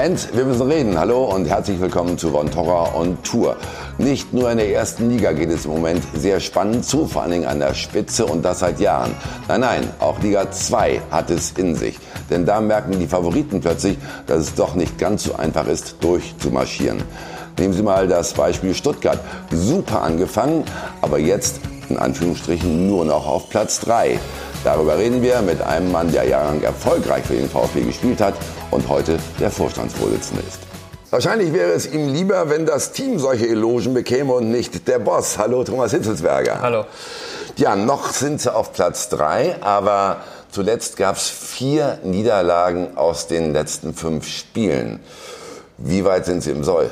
Fans, wir müssen reden. Hallo und herzlich willkommen zu Von Torra on Tour. Nicht nur in der ersten Liga geht es im Moment sehr spannend zu, vor allen Dingen an der Spitze und das seit Jahren. Nein, nein, auch Liga 2 hat es in sich. Denn da merken die Favoriten plötzlich, dass es doch nicht ganz so einfach ist, durchzumarschieren. Nehmen Sie mal das Beispiel Stuttgart. Super angefangen, aber jetzt in Anführungsstrichen nur noch auf Platz 3. Darüber reden wir mit einem Mann, der jahrelang erfolgreich für den VfB gespielt hat und heute der Vorstandsvorsitzende ist. Wahrscheinlich wäre es ihm lieber, wenn das Team solche Elogen bekäme und nicht der Boss. Hallo Thomas Hitzelsberger. Hallo. Ja, noch sind sie auf Platz 3, aber zuletzt gab es vier Niederlagen aus den letzten fünf Spielen. Wie weit sind Sie im Soll?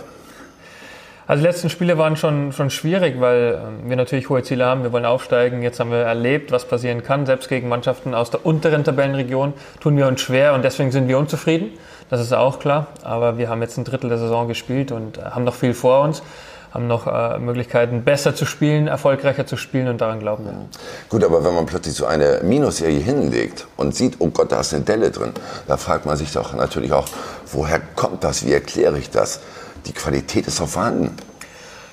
Also die letzten Spiele waren schon, schon schwierig, weil ähm, wir natürlich hohe Ziele haben. Wir wollen aufsteigen. Jetzt haben wir erlebt, was passieren kann. Selbst gegen Mannschaften aus der unteren Tabellenregion tun wir uns schwer und deswegen sind wir unzufrieden. Das ist auch klar. Aber wir haben jetzt ein Drittel der Saison gespielt und äh, haben noch viel vor uns haben noch äh, Möglichkeiten, besser zu spielen, erfolgreicher zu spielen und daran glauben wir. Gut, aber wenn man plötzlich so eine Minusserie hinlegt und sieht, oh Gott, da ist eine Delle drin, da fragt man sich doch natürlich auch, woher kommt das, wie erkläre ich das? Die Qualität ist doch vorhanden.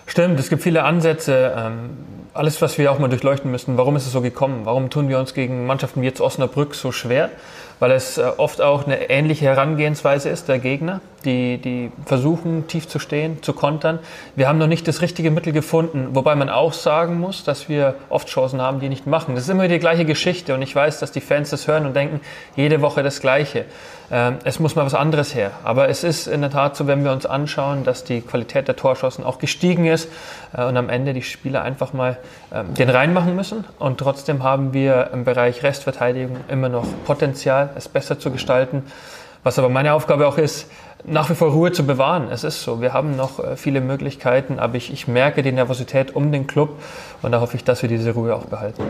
Stimmt, es gibt viele Ansätze. Ähm, alles, was wir auch mal durchleuchten müssen. Warum ist es so gekommen? Warum tun wir uns gegen Mannschaften wie jetzt Osnabrück so schwer? Weil es äh, oft auch eine ähnliche Herangehensweise ist der Gegner, die, die versuchen, tief zu stehen, zu kontern. Wir haben noch nicht das richtige Mittel gefunden, wobei man auch sagen muss, dass wir oft Chancen haben, die nicht machen. Das ist immer die gleiche Geschichte und ich weiß, dass die Fans das hören und denken, jede Woche das Gleiche. Ähm, es muss mal was anderes her. Aber es ist in der Tat so, wenn wir uns anschauen, dass die Qualität der Torschossen auch gestiegen ist äh, und am Ende die Spieler einfach mal ähm, den reinmachen müssen. Und trotzdem haben wir im Bereich Restverteidigung immer noch Potenzial, es besser zu gestalten. Was aber meine Aufgabe auch ist, nach wie vor Ruhe zu bewahren. Es ist so, wir haben noch äh, viele Möglichkeiten, aber ich, ich merke die Nervosität um den Club und da hoffe ich, dass wir diese Ruhe auch behalten.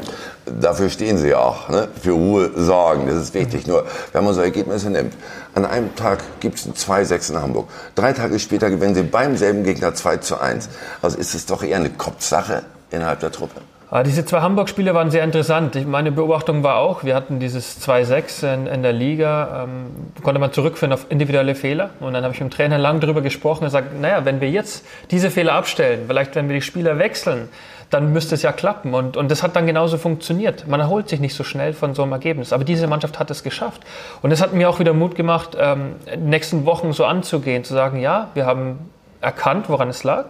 Dafür stehen Sie auch, ne? für Ruhe sorgen, das ist wichtig. Mhm. Nur, wenn man so Ergebnisse nimmt, an einem Tag gibt es ein 2-6 in Hamburg, drei Tage später gewinnen Sie beim selben Gegner 2 zu 1. Also ist es doch eher eine Kopfsache innerhalb der Truppe. Ah, diese zwei Hamburg-Spiele waren sehr interessant. Meine Beobachtung war auch, wir hatten dieses 2-6 in, in, der Liga, ähm, konnte man zurückführen auf individuelle Fehler. Und dann habe ich mit dem Trainer lang darüber gesprochen und gesagt, naja, wenn wir jetzt diese Fehler abstellen, vielleicht wenn wir die Spieler wechseln, dann müsste es ja klappen. Und, und das hat dann genauso funktioniert. Man erholt sich nicht so schnell von so einem Ergebnis. Aber diese Mannschaft hat es geschafft. Und das hat mir auch wieder Mut gemacht, ähm, nächsten Wochen so anzugehen, zu sagen, ja, wir haben erkannt, woran es lag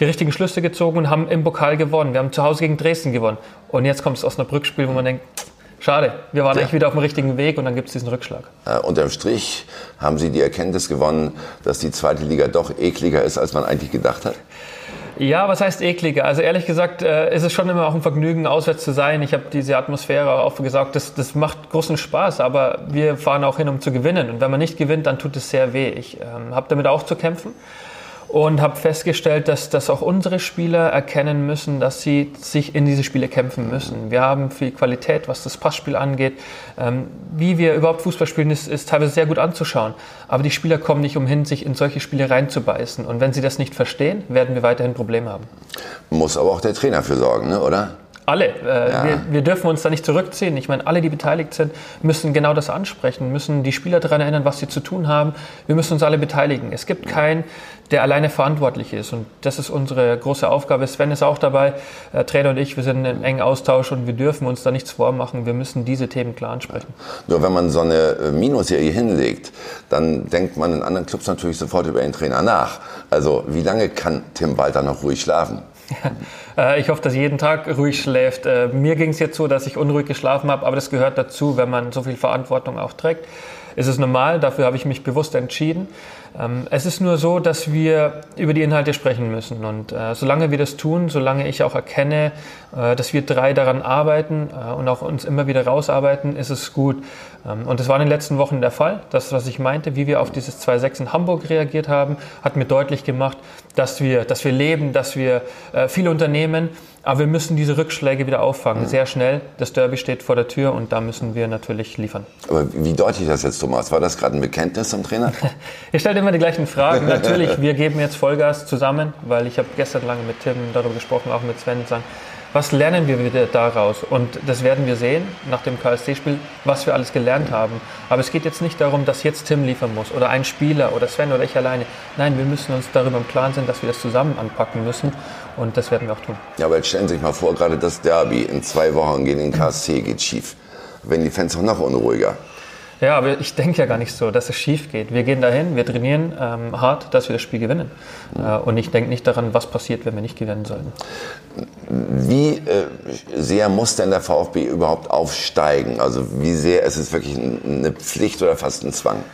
die richtigen Schlüsse gezogen und haben im Pokal gewonnen. Wir haben zu Hause gegen Dresden gewonnen. Und jetzt kommt es aus einer Brückspiel, wo man denkt, Schade, wir waren ja. eigentlich wieder auf dem richtigen Weg und dann gibt es diesen Rückschlag. Äh, unterm Strich haben Sie die Erkenntnis gewonnen, dass die zweite Liga doch ekliger ist, als man eigentlich gedacht hat? Ja, was heißt ekliger? Also ehrlich gesagt äh, ist es schon immer auch ein Vergnügen, auswärts zu sein. Ich habe diese Atmosphäre auch gesagt, das, das macht großen Spaß, aber wir fahren auch hin, um zu gewinnen. Und wenn man nicht gewinnt, dann tut es sehr weh. Ich ähm, habe damit auch zu kämpfen und habe festgestellt, dass, dass auch unsere Spieler erkennen müssen, dass sie sich in diese Spiele kämpfen müssen. Wir haben viel Qualität, was das Passspiel angeht. Ähm, wie wir überhaupt Fußball spielen, ist, ist teilweise sehr gut anzuschauen. Aber die Spieler kommen nicht umhin, sich in solche Spiele reinzubeißen. Und wenn sie das nicht verstehen, werden wir weiterhin Probleme haben. Muss aber auch der Trainer für sorgen, ne? oder? Alle. Äh, ja. wir, wir, dürfen uns da nicht zurückziehen. Ich meine, alle, die beteiligt sind, müssen genau das ansprechen, müssen die Spieler daran erinnern, was sie zu tun haben. Wir müssen uns alle beteiligen. Es gibt keinen, der alleine verantwortlich ist. Und das ist unsere große Aufgabe. Sven ist auch dabei, äh, Trainer und ich, wir sind in engen Austausch und wir dürfen uns da nichts vormachen. Wir müssen diese Themen klar ansprechen. Nur wenn man so eine äh, Minusserie hinlegt, dann denkt man in anderen Clubs natürlich sofort über den Trainer nach. Also wie lange kann Tim Walter noch ruhig schlafen? Äh, ich hoffe, dass jeden Tag ruhig schläft. Äh, mir ging es jetzt so, dass ich unruhig geschlafen habe, aber das gehört dazu, wenn man so viel Verantwortung auch trägt. Es ist normal, dafür habe ich mich bewusst entschieden. Ähm, es ist nur so, dass wir über die Inhalte sprechen müssen. Und äh, solange wir das tun, solange ich auch erkenne, äh, dass wir drei daran arbeiten äh, und auch uns immer wieder rausarbeiten, ist es gut. Ähm, und das war in den letzten Wochen der Fall. Das, was ich meinte, wie wir auf dieses 2-6 in Hamburg reagiert haben, hat mir deutlich gemacht, dass wir, dass wir leben, dass wir äh, viel unternehmen. Aber wir müssen diese Rückschläge wieder auffangen, mhm. sehr schnell. Das Derby steht vor der Tür und da müssen wir natürlich liefern. Aber wie deutlich das jetzt, Thomas? War das gerade ein Bekenntnis zum Trainer? Ihr stellt immer die gleichen Fragen. natürlich, wir geben jetzt Vollgas zusammen, weil ich habe gestern lange mit Tim darüber gesprochen, auch mit Sven. Sagen, Was lernen wir wieder daraus? Und das werden wir sehen nach dem KSC-Spiel, was wir alles gelernt haben. Aber es geht jetzt nicht darum, dass jetzt Tim liefern muss oder ein Spieler oder Sven oder ich alleine. Nein, wir müssen uns darüber im Klaren sein, dass wir das zusammen anpacken müssen. Und das werden wir auch tun. Ja, aber jetzt stellen Sie sich mal vor, gerade das Derby in zwei Wochen gegen den KSC geht schief. Wenn die Fans auch noch unruhiger. Ja, aber ich denke ja gar nicht so, dass es schief geht. Wir gehen dahin, wir trainieren ähm, hart, dass wir das Spiel gewinnen. Mhm. Äh, und ich denke nicht daran, was passiert, wenn wir nicht gewinnen sollten. Wie äh, sehr muss denn der VfB überhaupt aufsteigen? Also wie sehr ist es wirklich eine Pflicht oder fast ein Zwang?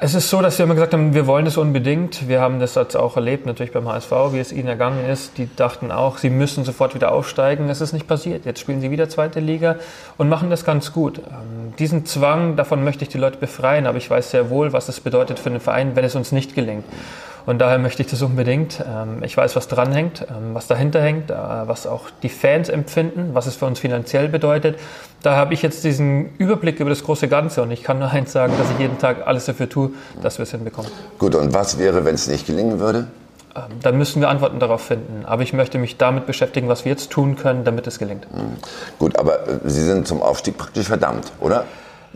Es ist so, dass wir immer gesagt haben, wir wollen das unbedingt. Wir haben das jetzt auch erlebt, natürlich beim HSV, wie es ihnen ergangen ist. Die dachten auch, sie müssen sofort wieder aufsteigen. Das ist nicht passiert. Jetzt spielen sie wieder zweite Liga und machen das ganz gut. Ähm, diesen Zwang, davon möchte ich die Leute befreien, aber ich weiß sehr wohl, was es bedeutet für den Verein, wenn es uns nicht gelingt. Und daher möchte ich das unbedingt. Ähm, ich weiß, was dranhängt, ähm, was dahinter hängt, äh, was auch die Fans empfinden, was es für uns finanziell bedeutet. Da habe ich jetzt diesen Überblick über das große Ganze und ich kann nur eins sagen, dass ich jeden Tag alles dafür tue, dass wir es hinbekommen. Gut, und was wäre, wenn es nicht gelingen würde? Ähm, dann müssen wir Antworten darauf finden. Aber ich möchte mich damit beschäftigen, was wir jetzt tun können, damit es gelingt. Mhm. Gut, aber äh, Sie sind zum Aufstieg praktisch verdammt, oder?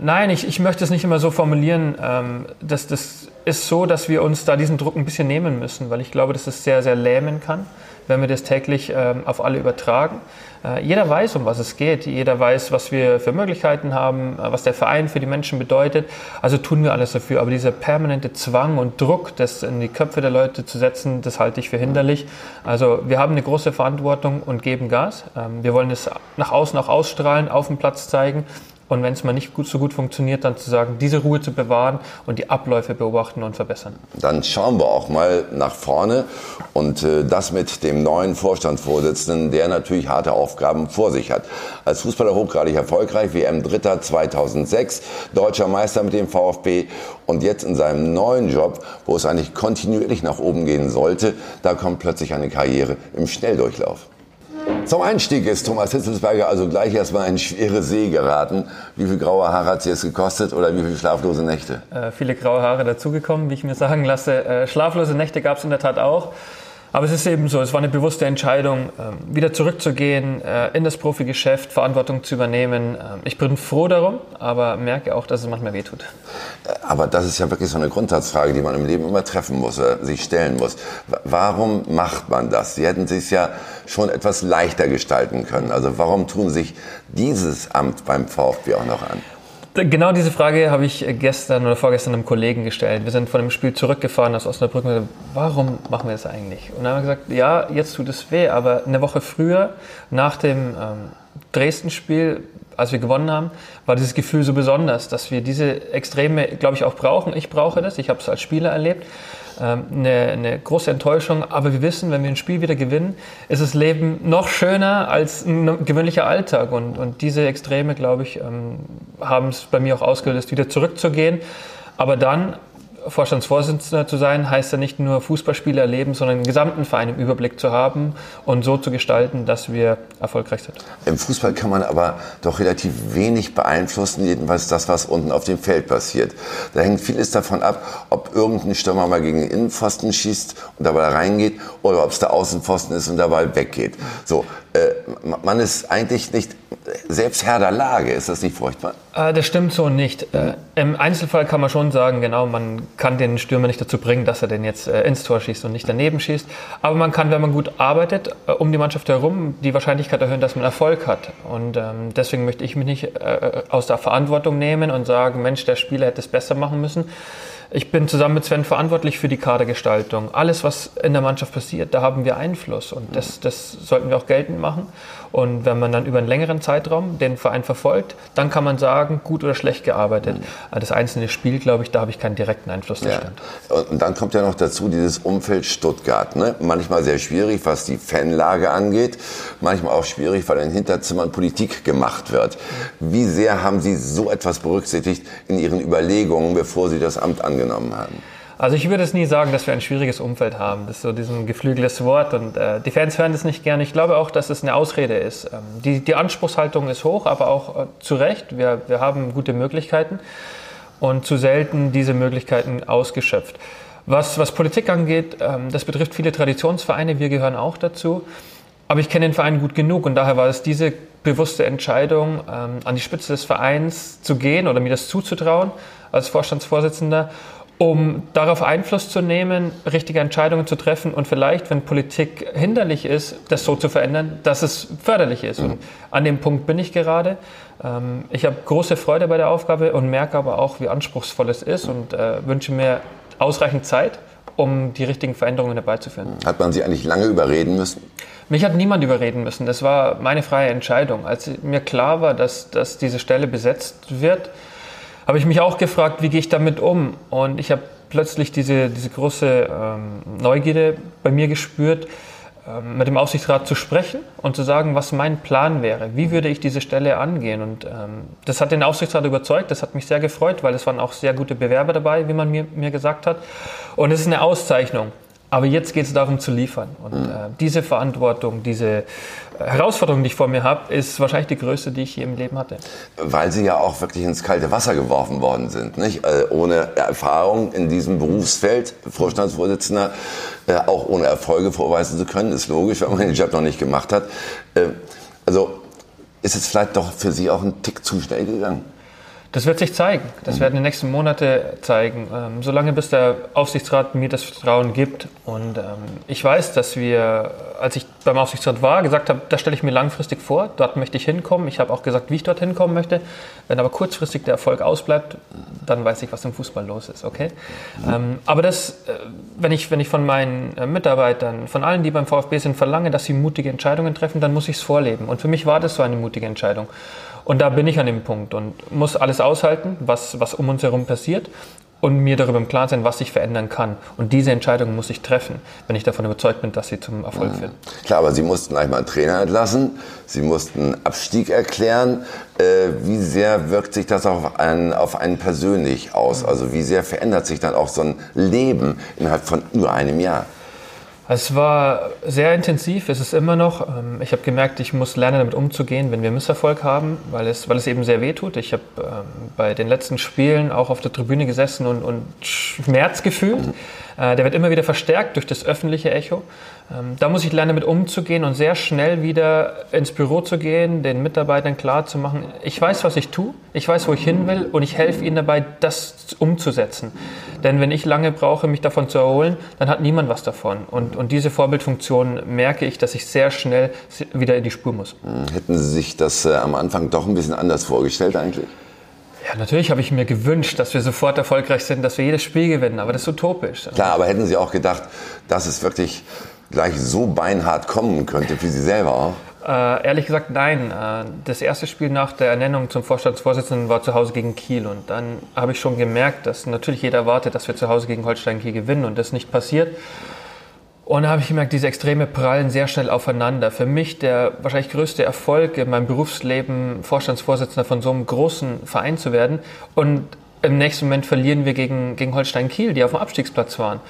Nein, ich, ich möchte es nicht immer so formulieren. Ähm, das, das ist so, dass wir uns da diesen Druck ein bisschen nehmen müssen, weil ich glaube, dass es sehr, sehr lähmen kann, wenn wir das täglich ähm, auf alle übertragen. Äh, jeder weiß, um was es geht. Jeder weiß, was wir für Möglichkeiten haben, äh, was der Verein für die Menschen bedeutet. Also tun wir alles dafür. Aber dieser permanente Zwang und Druck, das in die Köpfe der Leute zu setzen, das halte ich für hinderlich. Also wir haben eine große Verantwortung und geben Gas. Ähm, wir wollen es nach außen auch ausstrahlen, auf dem Platz zeigen. Und wenn es mal nicht gut, so gut funktioniert, dann zu sagen, diese Ruhe zu bewahren und die Abläufe beobachten und verbessern. Dann schauen wir auch mal nach vorne und äh, das mit dem neuen Vorstandsvorsitzenden, der natürlich harte Aufgaben vor sich hat. Als Fußballer hochgradig erfolgreich, WM Dritter 2006, deutscher Meister mit dem VfB und jetzt in seinem neuen Job, wo es eigentlich kontinuierlich nach oben gehen sollte, da kommt plötzlich eine Karriere im Schnelldurchlauf. Zum Einstieg ist Thomas Hitzelsberger also gleich erstmal in schwere See geraten. Wie viel graue Haare hat es jetzt gekostet oder wie viele schlaflose Nächte? Äh, viele graue Haare dazugekommen, wie ich mir sagen lasse. Äh, schlaflose Nächte gab es in der Tat auch. Aber es ist eben so, es war eine bewusste Entscheidung, ähm, wieder zurückzugehen, äh, in das Profigeschäft, Verantwortung zu übernehmen. Ähm, ich bin froh darum, aber merke auch, dass es manchmal wehtut. Äh, aber das ist ja wirklich so eine Grundsatzfrage, die man im Leben immer treffen muss, sich stellen muss. Warum macht man das? Sie hätten sich ja schon etwas leichter gestalten können. Also warum tun sich dieses Amt beim VfB auch noch an? Genau diese Frage habe ich gestern oder vorgestern einem Kollegen gestellt. Wir sind von dem Spiel zurückgefahren aus Osnabrück und gesagt, warum machen wir das eigentlich? Und dann haben wir gesagt, ja, jetzt tut es weh, aber eine Woche früher, nach dem ähm, Dresden-Spiel, als wir gewonnen haben, war dieses Gefühl so besonders, dass wir diese Extreme, glaube ich, auch brauchen. Ich brauche das, ich habe es als Spieler erlebt. Ähm, eine, eine, große Enttäuschung. Aber wir wissen, wenn wir ein Spiel wieder gewinnen, ist das Leben noch schöner als ein gewöhnlicher Alltag. Und, und diese Extreme, glaube ich, ähm, haben es bei mir auch ausgelöst, wieder zurückzugehen. Aber dann Vorstandsvorsitzender zu sein, heißt ja nicht nur Fußballspiele erleben, sondern den gesamten Verein im Überblick zu haben und so zu gestalten, dass wir erfolgreich sind. Im Fußball kann man aber doch relativ wenig beeinflussen, jedenfalls das, was unten auf dem Feld passiert. Da hängt vieles davon ab, ob irgendein Stürmer mal gegen den Innenpfosten schießt und dabei reingeht oder ob es der Außenpfosten ist und Ball weggeht. So, man ist eigentlich nicht selbst Herr der Lage. Ist das nicht furchtbar? Äh, das stimmt so nicht. Äh, Im Einzelfall kann man schon sagen, genau, man kann den Stürmer nicht dazu bringen, dass er den jetzt äh, ins Tor schießt und nicht daneben schießt. Aber man kann, wenn man gut arbeitet, äh, um die Mannschaft herum die Wahrscheinlichkeit erhöhen, dass man Erfolg hat. Und ähm, deswegen möchte ich mich nicht äh, aus der Verantwortung nehmen und sagen, Mensch, der Spieler hätte es besser machen müssen. Ich bin zusammen mit Sven verantwortlich für die Kadergestaltung. Alles, was in der Mannschaft passiert, da haben wir Einfluss und das, das sollten wir auch geltend machen. Und wenn man dann über einen längeren Zeitraum den Verein verfolgt, dann kann man sagen, gut oder schlecht gearbeitet. Mhm. Das einzelne Spiel, glaube ich, da habe ich keinen direkten Einfluss. Ja. Und dann kommt ja noch dazu dieses Umfeld Stuttgart. Ne? Manchmal sehr schwierig, was die Fanlage angeht. Manchmal auch schwierig, weil in Hinterzimmern Politik gemacht wird. Wie sehr haben Sie so etwas berücksichtigt in Ihren Überlegungen, bevor Sie das Amt angenommen haben? Also ich würde es nie sagen, dass wir ein schwieriges Umfeld haben. Das ist so diesen geflügeltes Wort und äh, die Fans hören das nicht gerne. Ich glaube auch, dass es eine Ausrede ist. Ähm, die, die Anspruchshaltung ist hoch, aber auch äh, zu Recht. Wir, wir haben gute Möglichkeiten und zu selten diese Möglichkeiten ausgeschöpft. Was, was Politik angeht, ähm, das betrifft viele Traditionsvereine, wir gehören auch dazu. aber ich kenne den Verein gut genug und daher war es diese bewusste Entscheidung, ähm, an die Spitze des Vereins zu gehen oder mir das zuzutrauen als Vorstandsvorsitzender, um darauf Einfluss zu nehmen, richtige Entscheidungen zu treffen und vielleicht, wenn Politik hinderlich ist, das so zu verändern, dass es förderlich ist. Und an dem Punkt bin ich gerade. Ähm, ich habe große Freude bei der Aufgabe und merke aber auch, wie anspruchsvoll es ist und äh, wünsche mir ausreichend Zeit, um die richtigen Veränderungen herbeizuführen. Hat man Sie eigentlich lange überreden müssen? Mich hat niemand überreden müssen. Das war meine freie Entscheidung. Als mir klar war, dass, dass diese Stelle besetzt wird, habe ich mich auch gefragt, wie gehe ich damit um? Und ich habe plötzlich diese, diese große ähm, Neugierde bei mir gespürt, ähm, mit dem Aufsichtsrat zu sprechen und zu sagen, was mein Plan wäre. Wie würde ich diese Stelle angehen? Und ähm, das hat den Aufsichtsrat überzeugt. Das hat mich sehr gefreut, weil es waren auch sehr gute Bewerber dabei, wie man mir, mir gesagt hat. Und es ist eine Auszeichnung. Aber jetzt geht es darum zu liefern. Und mhm. äh, diese Verantwortung, diese Herausforderung, die ich vor mir habe, ist wahrscheinlich die größte, die ich je im Leben hatte. Weil Sie ja auch wirklich ins kalte Wasser geworfen worden sind. Nicht? Äh, ohne Erfahrung in diesem Berufsfeld, Vorstandsvorsitzender, äh, auch ohne Erfolge vorweisen zu können, ist logisch, wenn man den Job noch nicht gemacht hat. Äh, also ist es vielleicht doch für Sie auch ein Tick zu schnell gegangen? Das wird sich zeigen. Das mhm. werden die nächsten Monate zeigen. Ähm, solange bis der Aufsichtsrat mir das Vertrauen gibt. Und ähm, ich weiß, dass wir, als ich beim Aufsichtsrat war, gesagt habe, das stelle ich mir langfristig vor. Dort möchte ich hinkommen. Ich habe auch gesagt, wie ich dort hinkommen möchte. Wenn aber kurzfristig der Erfolg ausbleibt, dann weiß ich, was im Fußball los ist. Okay? Mhm. Ähm, aber das, äh, wenn ich, wenn ich von meinen äh, Mitarbeitern, von allen, die beim VfB sind, verlange, dass sie mutige Entscheidungen treffen, dann muss ich es vorleben. Und für mich war das so eine mutige Entscheidung. Und da bin ich an dem Punkt und muss alles aushalten, was, was um uns herum passiert und mir darüber im Klaren sein, was sich verändern kann. Und diese Entscheidung muss ich treffen, wenn ich davon überzeugt bin, dass sie zum Erfolg führt. Klar, aber Sie mussten einmal einen Trainer entlassen, Sie mussten Abstieg erklären. Äh, wie sehr wirkt sich das auf einen, auf einen persönlich aus? Also wie sehr verändert sich dann auch so ein Leben innerhalb von nur einem Jahr? Es war sehr intensiv, es ist immer noch. Ähm, ich habe gemerkt, ich muss lernen, damit umzugehen, wenn wir Misserfolg haben, weil es, weil es eben sehr weh tut. Ich habe ähm, bei den letzten Spielen auch auf der Tribüne gesessen und, und Schmerz gefühlt. Äh, der wird immer wieder verstärkt durch das öffentliche Echo. Ähm, da muss ich lernen, damit umzugehen und sehr schnell wieder ins Büro zu gehen, den Mitarbeitern klar zu machen, ich weiß, was ich tue, ich weiß, wo ich hin will und ich helfe ihnen dabei, das umzusetzen. Denn wenn ich lange brauche, mich davon zu erholen, dann hat niemand was davon. Und, und diese Vorbildfunktion merke ich, dass ich sehr schnell wieder in die Spur muss. Hm, hätten Sie sich das äh, am Anfang doch ein bisschen anders vorgestellt eigentlich? Ja, natürlich habe ich mir gewünscht, dass wir sofort erfolgreich sind, dass wir jedes Spiel gewinnen, aber das ist utopisch. Klar, aber hätten Sie auch gedacht, dass es wirklich gleich so beinhart kommen könnte für Sie selber auch? Äh, ehrlich gesagt, nein. Äh, das erste Spiel nach der Ernennung zum Vorstandsvorsitzenden war zu Hause gegen Kiel. Und dann habe ich schon gemerkt, dass natürlich jeder erwartet, dass wir zu Hause gegen Holstein Kiel gewinnen und das nicht passiert. Und da habe ich gemerkt, diese Extreme prallen sehr schnell aufeinander. Für mich der wahrscheinlich größte Erfolg in meinem Berufsleben, Vorstandsvorsitzender von so einem großen Verein zu werden. Und im nächsten Moment verlieren wir gegen, gegen Holstein Kiel, die auf dem Abstiegsplatz waren.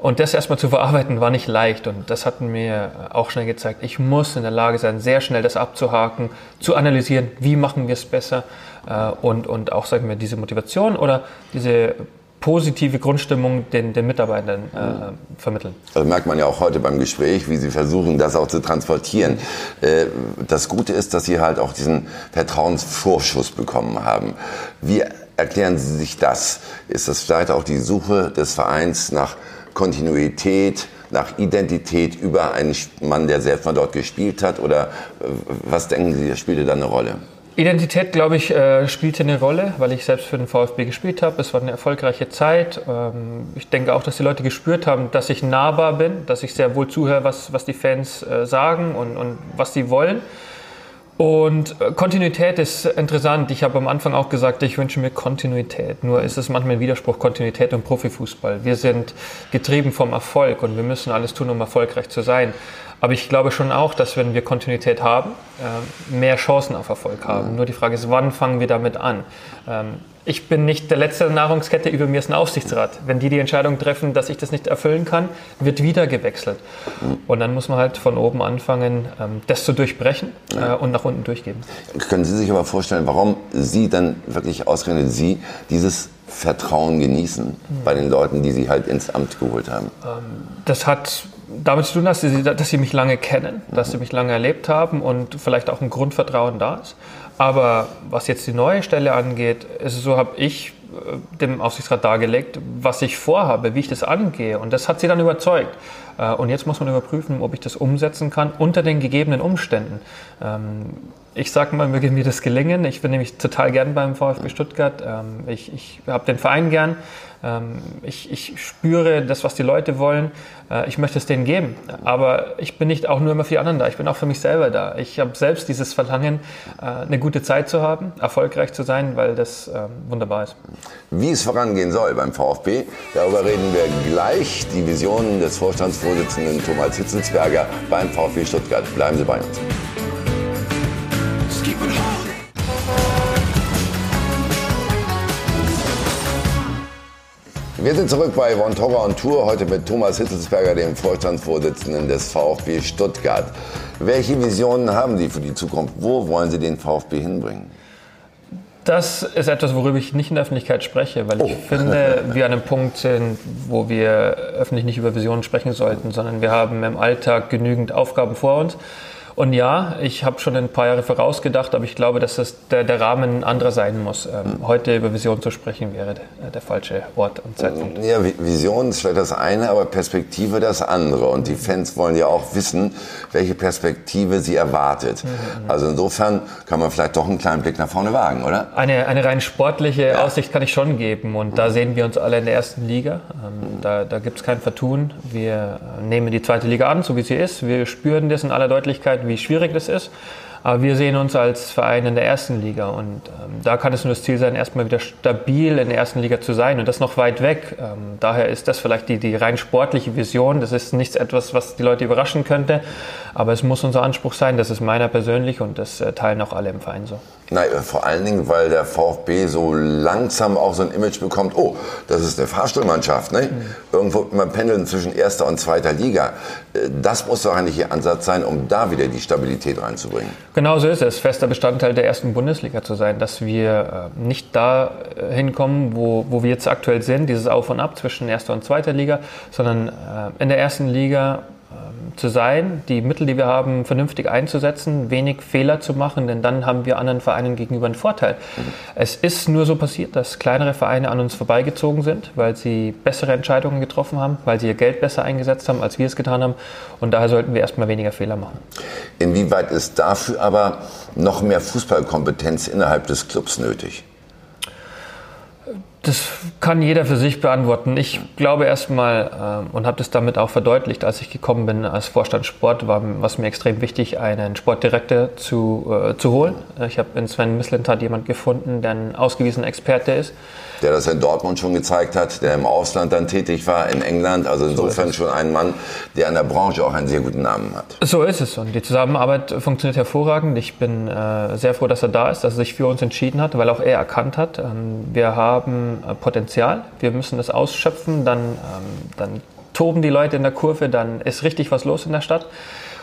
Und das erstmal zu verarbeiten war nicht leicht und das hat mir auch schnell gezeigt, ich muss in der Lage sein, sehr schnell das abzuhaken, zu analysieren, wie machen wir es besser äh, und, und auch, sagen wir, diese Motivation oder diese positive Grundstimmung den, den Mitarbeitern äh, vermitteln. Das merkt man ja auch heute beim Gespräch, wie Sie versuchen, das auch zu transportieren. Äh, das Gute ist, dass Sie halt auch diesen Vertrauensvorschuss bekommen haben. Wie erklären Sie sich das? Ist das vielleicht auch die Suche des Vereins nach Kontinuität, nach Identität über einen Mann, der selbst mal dort gespielt hat? Oder äh, was denken Sie, spielte da eine Rolle? Identität, glaube ich, äh, spielte eine Rolle, weil ich selbst für den VfB gespielt habe. Es war eine erfolgreiche Zeit. Ähm, ich denke auch, dass die Leute gespürt haben, dass ich nahbar bin, dass ich sehr wohl zuhöre, was, was die Fans äh, sagen und, und was sie wollen. Und äh, Kontinuität ist interessant. Ich habe am Anfang auch gesagt, ich wünsche mir Kontinuität. Nur ist es manchmal ein Widerspruch Kontinuität und Profifußball. Wir sind getrieben vom Erfolg und wir müssen alles tun, um erfolgreich zu sein. Aber ich glaube schon auch, dass wenn wir Kontinuität haben, äh, mehr Chancen auf Erfolg haben. Nur die Frage ist, wann fangen wir damit an? Ich bin nicht der Letzte der Nahrungskette, über mir ist ein Aufsichtsrat. Wenn die die Entscheidung treffen, dass ich das nicht erfüllen kann, wird wieder gewechselt. Und dann muss man halt von oben anfangen, ähm, das zu durchbrechen äh, und nach unten durchgeben. Können Sie sich aber vorstellen, warum Sie dann wirklich ausgerechnet Sie dieses Vertrauen genießen bei den Leuten, die Sie halt ins Amt geholt haben? Ähm, das hat damit zu tun, dass sie, dass sie mich lange kennen, dass sie mich lange erlebt haben und vielleicht auch ein Grundvertrauen da ist. Aber was jetzt die neue Stelle angeht, ist so, habe ich äh, dem Aufsichtsrat dargelegt, was ich vorhabe, wie ich das angehe. Und das hat sie dann überzeugt. Äh, und jetzt muss man überprüfen, ob ich das umsetzen kann unter den gegebenen Umständen. Ähm, ich sage mal, möge mir das gelingen. Ich bin nämlich total gern beim VfB Stuttgart. Ähm, ich ich habe den Verein gern. Ähm, ich, ich spüre das, was die Leute wollen. Äh, ich möchte es denen geben. Aber ich bin nicht auch nur immer für die anderen da. Ich bin auch für mich selber da. Ich habe selbst dieses Verlangen, äh, eine gute Zeit zu haben, erfolgreich zu sein, weil das ähm, wunderbar ist. Wie es vorangehen soll beim VfB, darüber reden wir gleich. Die Visionen des Vorstandsvorsitzenden Thomas Hitzelsberger beim VfB Stuttgart. Bleiben Sie bei uns. Wir sind zurück bei Von Torra und Tour, heute mit Thomas Hitzelsberger, dem Vorstandsvorsitzenden des VfB Stuttgart. Welche Visionen haben Sie für die Zukunft? Wo wollen Sie den VfB hinbringen? Das ist etwas, worüber ich nicht in der Öffentlichkeit spreche, weil ich oh. finde, wir an einem Punkt sind, wo wir öffentlich nicht über Visionen sprechen sollten, sondern wir haben im Alltag genügend Aufgaben vor uns. Und ja, ich habe schon ein paar Jahre vorausgedacht, aber ich glaube, dass das der, der Rahmen ein anderer sein muss. Ähm, heute über Vision zu sprechen wäre der, der, falsche Ort und Zeitpunkt. Ja, Vision ist vielleicht das eine, aber Perspektive das andere. Und die Fans wollen ja auch wissen, welche Perspektive sie erwartet. Mhm. mhm. Also insofern kann man vielleicht doch einen kleinen Blick nach vorne wagen, oder? Eine, eine rein sportliche ja. Aussicht kann ich schon geben. Und da sehen wir uns alle in der ersten Liga. Ähm, da da gibt es kein Vertun. Wir nehmen die zweite Liga an, so wie sie ist. Wir spüren das in aller Deutlichkeit wie schwierig das ist. Aber wir sehen uns als Verein in der ersten Liga und ähm, da kann es nur das Ziel sein, erstmal wieder stabil in der ersten Liga zu sein und das noch weit weg. Ähm, daher ist das vielleicht die, die rein sportliche Vision. Das ist nichts etwas, was die Leute überraschen könnte, aber es muss unser Anspruch sein. Das ist meiner persönlich und das äh, teilen auch alle im Verein so. Nein, vor allen Dingen, weil der VfB so langsam auch so ein Image bekommt, oh, das ist eine Fahrstuhlmannschaft, ne? Mhm. Irgendwo immer pendeln zwischen erster und zweiter Liga. Äh, das muss doch eigentlich Ihr Ansatz sein, um da wieder die Stabilität reinzubringen. Genau so ist es, fester Bestandteil der ersten Bundesliga zu sein, dass wir äh, nicht da äh, hinkommen, wo, wo wir jetzt aktuell sind, dieses Auf und Ab zwischen erster und zweiter Liga, sondern in der ersten Liga zu sein, die Mittel, die wir haben, vernünftig einzusetzen, wenig Fehler zu machen, denn dann haben wir anderen Vereinen gegenüber einen Vorteil. Es ist nur so passiert, dass kleinere Vereine an uns vorbeigezogen sind, weil sie bessere Entscheidungen getroffen haben, weil sie ihr Geld besser eingesetzt haben, als wir es getan haben. Und daher sollten wir erstmal weniger Fehler machen. Inwieweit ist dafür aber noch mehr Fußballkompetenz innerhalb des Clubs nötig? Das kann jeder für sich beantworten. Ich glaube erstmal äh, und habe das damit auch verdeutlicht, als ich gekommen bin als Vorstand Sport, war was mir extrem wichtig, einen Sportdirektor zu, äh, zu holen. Ich habe in Sven Mislintat jemand gefunden, der ein ausgewiesener Experte ist der das in Dortmund schon gezeigt hat, der im Ausland dann tätig war, in England. Also insofern so schon ein Mann, der in der Branche auch einen sehr guten Namen hat. So ist es und die Zusammenarbeit funktioniert hervorragend. Ich bin äh, sehr froh, dass er da ist, dass er sich für uns entschieden hat, weil auch er erkannt hat, ähm, wir haben äh, Potenzial, wir müssen das ausschöpfen, dann, ähm, dann toben die Leute in der Kurve, dann ist richtig was los in der Stadt.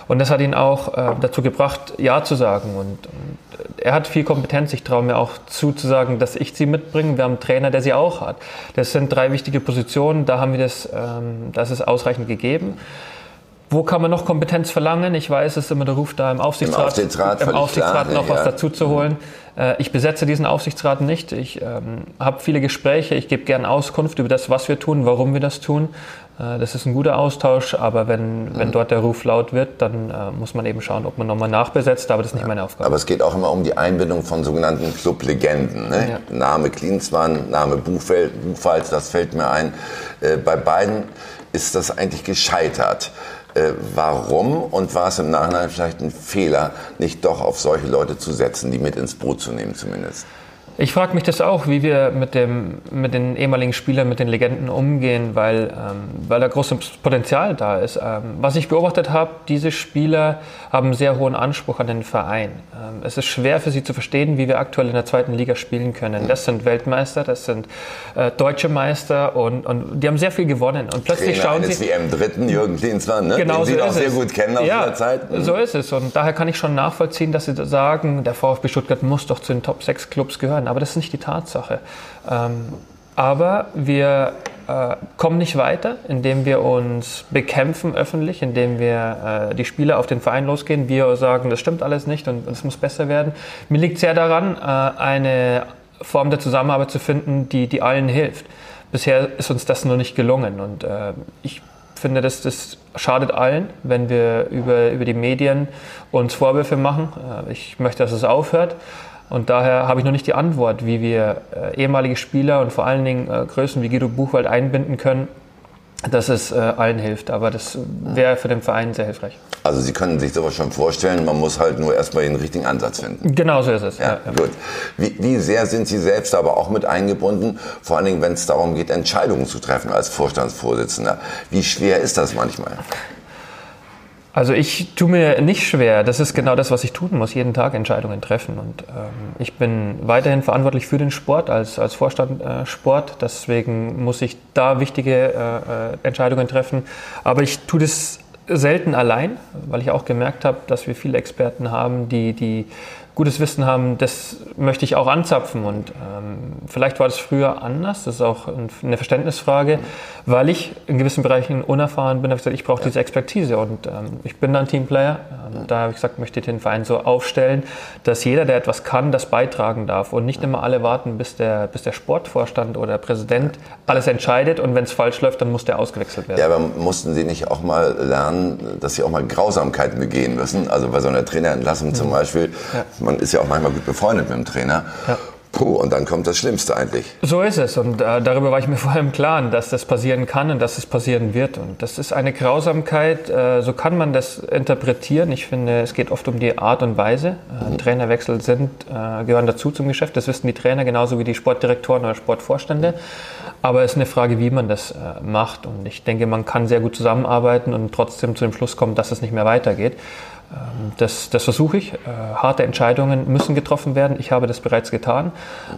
Und das hat ihn auch äh, dazu gebracht, Ja zu sagen. Und, und er hat viel Kompetenz. Ich traue mir auch zu, zu sagen, dass ich sie mitbringe. Wir haben einen Trainer, der sie auch hat. Das sind drei wichtige Positionen. Da haben wir das, ähm, das ist ausreichend gegeben. Wo kann man noch Kompetenz verlangen? Ich weiß, es ist immer der Ruf da im Aufsichtsrat, Im Aufsichtsrat, im Aufsichtsrat klar, noch ja, was dazu zu holen. Äh, ich besetze diesen Aufsichtsrat nicht. Ich ähm, habe viele Gespräche. Ich gebe gerne Auskunft über das, was wir tun, warum wir das tun. Äh, das ist ein guter Austausch, aber wenn, wenn mhm. dort der Ruf laut wird, dann äh, muss man eben schauen, ob man nochmal nachbesetzt, aber das ist nicht ja. meine Aufgabe. Aber es geht auch immer um die Einbindung von sogenannten Clublegenden. Ne? Ja. Name Klinsmann, Name Buchfeld, Buchwald, das fällt mir ein. Äh, bei beiden ist das eigentlich gescheitert. Äh, warum und war es im Nachhinein vielleicht ein Fehler, nicht doch auf solche Leute zu setzen, die mit ins Boot zu nehmen zumindest? Ich frage mich das auch, wie wir mit, dem, mit den ehemaligen Spielern, mit den Legenden umgehen, weil, ähm, weil da großes Potenzial da ist. Ähm, was ich beobachtet habe, diese Spieler haben sehr hohen Anspruch an den Verein. Ähm, es ist schwer für sie zu verstehen, wie wir aktuell in der zweiten Liga spielen können. Das sind Weltmeister, das sind äh, deutsche Meister und, und die haben sehr viel gewonnen. Und plötzlich Trainer schauen eines sie... WM dritten, Jürgen Klinsmann, ne? genau den so Sie auch sehr gut kennen aus ja, der Zeit. Mhm. so ist es. Und daher kann ich schon nachvollziehen, dass sie sagen, der VfB Stuttgart muss doch zu den Top 6 Clubs gehören aber das ist nicht die Tatsache. Ähm, aber wir äh, kommen nicht weiter, indem wir uns bekämpfen öffentlich, indem wir äh, die Spieler auf den Verein losgehen, wir sagen, das stimmt alles nicht und es muss besser werden. Mir liegt sehr daran, äh, eine Form der Zusammenarbeit zu finden, die, die allen hilft. Bisher ist uns das noch nicht gelungen und äh, ich finde, dass das schadet allen, wenn wir über, über die Medien uns Vorwürfe machen. Äh, ich möchte, dass es aufhört. Und daher habe ich noch nicht die Antwort, wie wir äh, ehemalige Spieler und vor allen Dingen äh, Größen wie Guido Buchwald einbinden können, dass es äh, allen hilft. Aber das wäre für den Verein sehr hilfreich. Also Sie können sich sowas schon vorstellen, man muss halt nur erstmal den richtigen Ansatz finden. Genau so ist es. Ja, ja. gut. Wie, wie, sehr sind Sie selbst aber auch mit eingebunden, vor allen Dingen, wenn es darum geht, Entscheidungen zu treffen als Vorstandsvorsitzender? Wie schwer ist das manchmal? Also ich tue mir nicht schwer. Das ist genau das, was ich tun muss, jeden Tag Entscheidungen treffen. Und ähm, ich bin weiterhin verantwortlich für den Sport als, als Vorstand äh, Sport. Deswegen muss ich da wichtige äh, äh Entscheidungen treffen. Aber ich tue das selten allein, weil ich auch gemerkt habe, dass wir viele Experten haben, die, die gutes Wissen haben, das möchte ich auch anzapfen. Und ähm, vielleicht war das früher anders, das ist auch eine Verständnisfrage, weil ich in gewissen Bereichen unerfahren bin, habe ich gesagt, ich brauche diese Expertise. Und ähm, ich bin dann Teamplayer. Ähm, da habe ich gesagt, möchte ich den Verein so aufstellen, dass jeder, der etwas kann, das beitragen darf. Und nicht immer alle warten, bis der, bis der Sportvorstand oder Präsident alles entscheidet. Und wenn es falsch läuft, dann muss der ausgewechselt werden. Ja, aber mussten Sie nicht auch mal lernen, dass Sie auch mal Grausamkeiten begehen müssen? Also bei so einer Trainerentlassung mhm. zum Beispiel. Ja man ist ja auch manchmal gut befreundet mit dem Trainer. Ja. Puh, und dann kommt das Schlimmste eigentlich. So ist es. Und äh, darüber war ich mir vorher im Klaren, dass das passieren kann und dass es passieren wird. Und das ist eine Grausamkeit, äh, so kann man das interpretieren. Ich finde, es geht oft um die Art und Weise. Äh, mhm. Trainerwechsel sind, äh, gehören dazu zum Geschäft. Das wissen die Trainer genauso wie die Sportdirektoren oder Sportvorstände. Aber es ist eine Frage, wie man das äh, macht. Und ich denke, man kann sehr gut zusammenarbeiten und trotzdem zu dem Schluss kommen, dass es nicht mehr weitergeht. Ähm, das, das versuche ich. Äh, harte Entscheidungen müssen getroffen werden. Ich habe das bereits getan.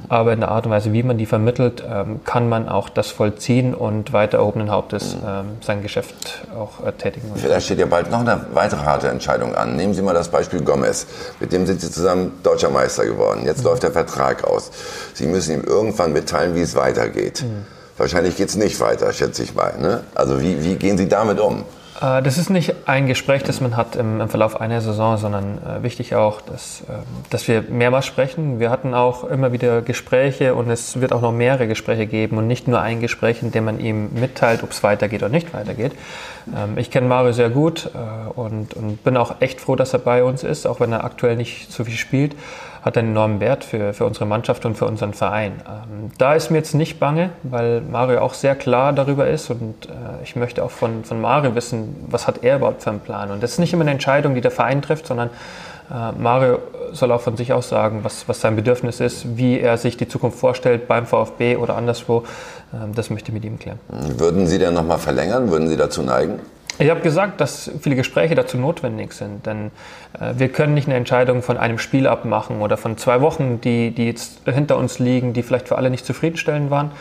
Aber in der Art und Weise, wie man die vermittelt, ähm, kann man auch das vollziehen und weiter erhobenen Hauptes ähm, sein Geschäft auch äh, tätigen. Vielleicht steht ja bald noch eine weitere harte Entscheidung an. Nehmen Sie mal das Beispiel Gomez. Mit dem sind Sie zusammen deutscher Meister geworden. Jetzt mhm. läuft der Vertrag aus. Sie müssen ihm irgendwann mitteilen, wie es weitergeht. Mhm. Wahrscheinlich geht es nicht weiter, schätze ich mal. Ne? Also wie, wie gehen Sie damit um? Äh, das ist nicht ein Gespräch, das man hat im, im Verlauf einer Saison, sondern äh, wichtig auch, dass, äh, dass wir mehrmals sprechen. Wir hatten auch immer wieder Gespräche und es wird auch noch mehrere Gespräche geben und nicht nur ein Gespräch, in dem man ihm mitteilt, ob es weitergeht oder nicht weitergeht. Ähm, ich kenne Mario sehr gut äh, und, und bin auch echt froh, dass er bei uns ist, auch wenn er aktuell nicht so viel spielt hat einen enormen Wert für, für unsere Mannschaft und für unseren Verein. Ähm, da ist mir jetzt nicht bange, weil Mario auch sehr klar darüber ist und äh, ich möchte auch von, von Mario wissen, was hat er überhaupt für einen Plan. Und das ist nicht immer eine Entscheidung, die der Verein trifft, sondern äh, Mario soll auch von sich aus sagen, was, was sein Bedürfnis ist, wie er sich die Zukunft vorstellt beim VfB oder anderswo. Ähm, das möchte ich mit ihm klären. Würden Sie denn nochmal verlängern? Würden Sie dazu neigen? Ich habe gesagt, dass viele Gespräche dazu notwendig sind, denn äh, wir können nicht eine Entscheidung von einem Spiel abmachen oder von zwei Wochen, die, die jetzt hinter uns liegen, die vielleicht für alle nicht zufriedenstellend waren,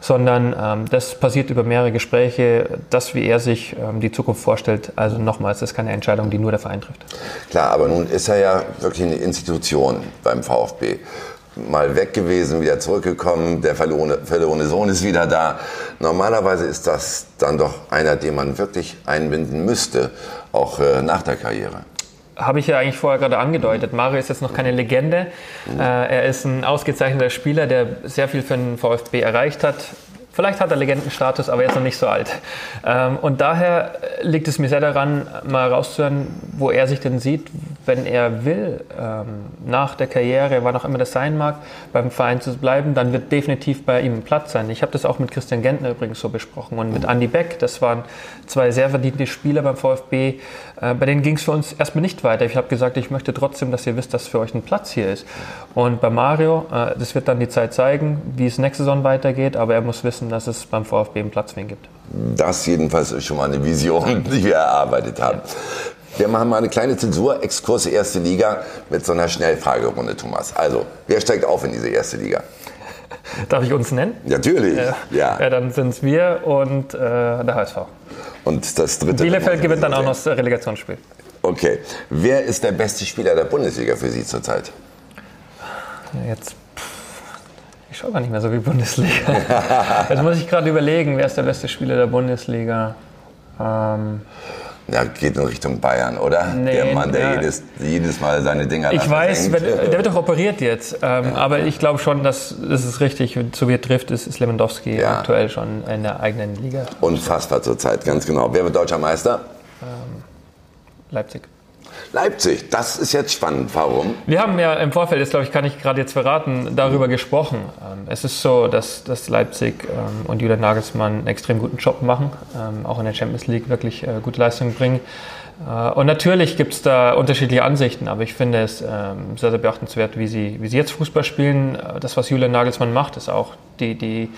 sondern ähm, das passiert über mehrere Gespräche, das, wie er sich ähm, die Zukunft vorstellt. Also nochmals, das ist keine Entscheidung, die nur der Verein trifft. Klar, aber nun ist er ja wirklich eine Institution beim VfB mal weg gewesen, wieder zurückgekommen, der verlorene, verlorene Sohn ist wieder da. Normalerweise ist das dann doch einer, den man wirklich einbinden müsste, auch äh, nach der Karriere habe ich ja eigentlich vorher gerade angedeutet. Mario ist jetzt noch keine Legende. Äh, er ist ein ausgezeichneter Spieler, der sehr viel für den VfB erreicht hat. Vielleicht hat er Legendenstatus, aber jetzt noch nicht so alt. Ähm, und daher liegt es mir sehr daran, mal rauszuhören, wo er sich denn sieht, wenn er will, ähm, nach der Karriere, wann auch immer das sein mag, beim Verein zu bleiben, dann wird definitiv bei ihm Platz sein. Ich habe das auch mit Christian Gentner übrigens so besprochen und mit Andy Beck. Das waren zwei sehr verdiente Spieler beim VfB. Äh, bei denen ging es für uns erstmal nicht weiter. Ich habe gesagt, ich möchte trotzdem, dass ihr wisst, dass für euch ein Platz hier ist. Und bei Mario, äh, das wird dann die Zeit zeigen, wie es nächste Saison weitergeht, aber er muss wissen, dass es beim VfB einen Platz für ihn gibt. Das jedenfalls ist schon mal eine Vision, die wir erarbeitet haben. Wir machen mal eine kleine Zensur, Exkurs erste Liga mit so einer Schnellfragerunde, Thomas. Also, wer steigt auf in diese erste Liga? Darf ich uns nennen? Natürlich, äh, ja. ja. Dann sind es wir und äh, der HSV. Und das dritte. Bielefeld gewinnt dann auch noch das Relegationsspiel. Okay. Wer ist der beste Spieler der Bundesliga für Sie zurzeit? Jetzt Ich schaue gar nicht mehr so wie Bundesliga. Jetzt muss ich gerade überlegen, wer ist der beste Spieler der Bundesliga? Ähm, ja, geht in Richtung Bayern, oder? Nee, der Mann, der ja. jedes, jedes Mal seine Dinger Ich weiß, wenn, der wird doch operiert jetzt. Ähm, ja. Aber ich glaube schon, dass das ist richtig. So wie er trifft, ist, ist Lewandowski ja. aktuell schon in der eigenen Liga. Unfassbar zurzeit, ganz genau. Wer wird deutscher Meister? Ähm, Leipzig. Leipzig, das ist jetzt spannend. Warum? Wir haben ja im Vorfeld, das glaube ich, kann ich gerade jetzt verraten, darüber gesprochen. Ähm, es ist so, dass, dass Leipzig ähm, und Julian Nagelsmann einen extrem guten Job machen, ähm, auch in der Champions League wirklich äh, gute Leistungen bringen. Äh, und natürlich gibt es da unterschiedliche Ansichten, aber ich finde es sehr, sehr beachtenswert, wie sie, wie sie jetzt Fußball spielen. Äh, das, was Julian Nagelsmann macht, ist auch die, die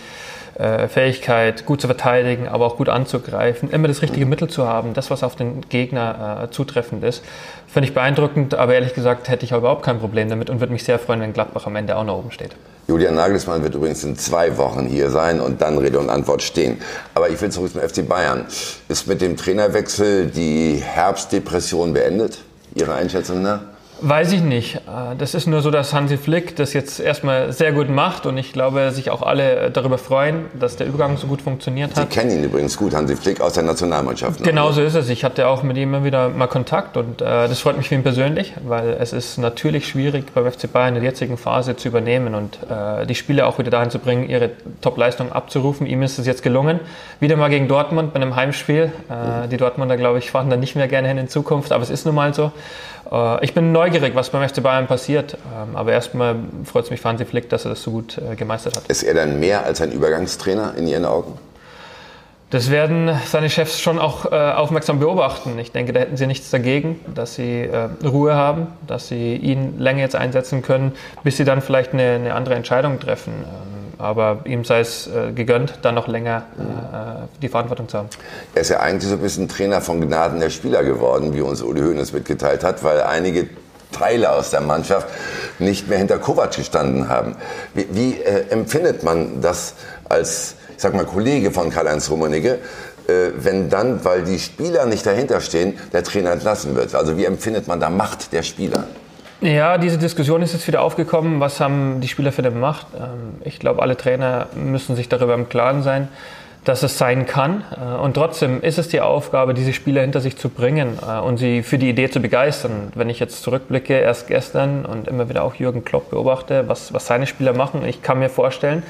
äh, Fähigkeit, gut zu verteidigen, aber auch gut anzugreifen, immer das richtige Mittel zu haben, das, was auf den Gegner äh, zutreffend ist, finde ich beeindruckend, aber ehrlich gesagt hätte ich auch überhaupt kein Problem damit und würde mich sehr freuen, wenn Gladbach am Ende auch noch oben steht. Julian Nagelsmann wird übrigens in zwei Wochen hier sein und dann Rede und Antwort stehen. Aber ich will zurück zum FC Bayern. Ist mit dem Trainerwechsel die Herbstdepression beendet, Ihrer Einschätzung nach? Weiß ich nicht. Äh, das ist nur so, dass Hansi Flick das jetzt erstmal sehr gut macht und ich glaube, sich auch alle darüber freuen, dass der Übergang so gut funktioniert hat. Sie kennen ihn übrigens gut, Hansi Flick aus der Nationalmannschaft. Ne? Genau so ist es. Ich hatte auch mit ihm immer wieder mal Kontakt und äh, das freut mich für ihn persönlich, weil es ist natürlich schwierig beim FC Bayern in der jetzigen Phase zu übernehmen und äh, die Spieler auch wieder dahin zu bringen, ihre Top-Leistung abzurufen. Ihm ist es jetzt gelungen. Wieder mal gegen Dortmund bei einem Heimspiel. Äh, die Dortmunder, glaube ich, fahren da nicht mehr gerne hin in Zukunft, aber es ist nun mal so. Äh, ich bin neugierig, was beim FC Bayern passiert. Ähm, aber erstmal freut es mich für Hansi Flick, dass er das so gut äh, gemeistert hat. Ist er dann mehr als ein Übergangstrainer in Ihren Augen? Das werden seine Chefs schon auch äh, aufmerksam beobachten. Ich denke, da hätten sie nichts dagegen, dass sie Ruhe haben, dass sie ihn länger jetzt einsetzen können, bis sie dann vielleicht eine, eine andere Entscheidung treffen. Aber ihm sei es äh, gegönnt, dann noch länger äh, die Verantwortung zu haben. Er ist ja eigentlich so ein bisschen Trainer von Gnaden der Spieler geworden, wie uns Uli Hoeneß mitgeteilt hat, weil einige Teile aus der Mannschaft nicht mehr hinter Kovac gestanden haben. Wie, wie äh, empfindet man das als, ich sag mal, Kollege von Karl-Heinz Rummenigge, äh, wenn dann, weil die Spieler nicht dahinter stehen, der Trainer entlassen wird? Also wie empfindet man da Macht der Spieler? Ja, diese Diskussion ist jetzt wieder aufgekommen. Was haben die Spieler für eine Macht? Ähm, ich glaube, alle Trainer müssen sich darüber im Klaren sein, dass es sein kann. Äh, und trotzdem ist es die Aufgabe, diese Spieler hinter sich zu bringen äh, und sie für die Idee zu begeistern. Wenn ich jetzt zurückblicke, erst gestern und immer wieder auch Jürgen Klopp beobachte, was, was seine Spieler machen, ich kann mir vorstellen,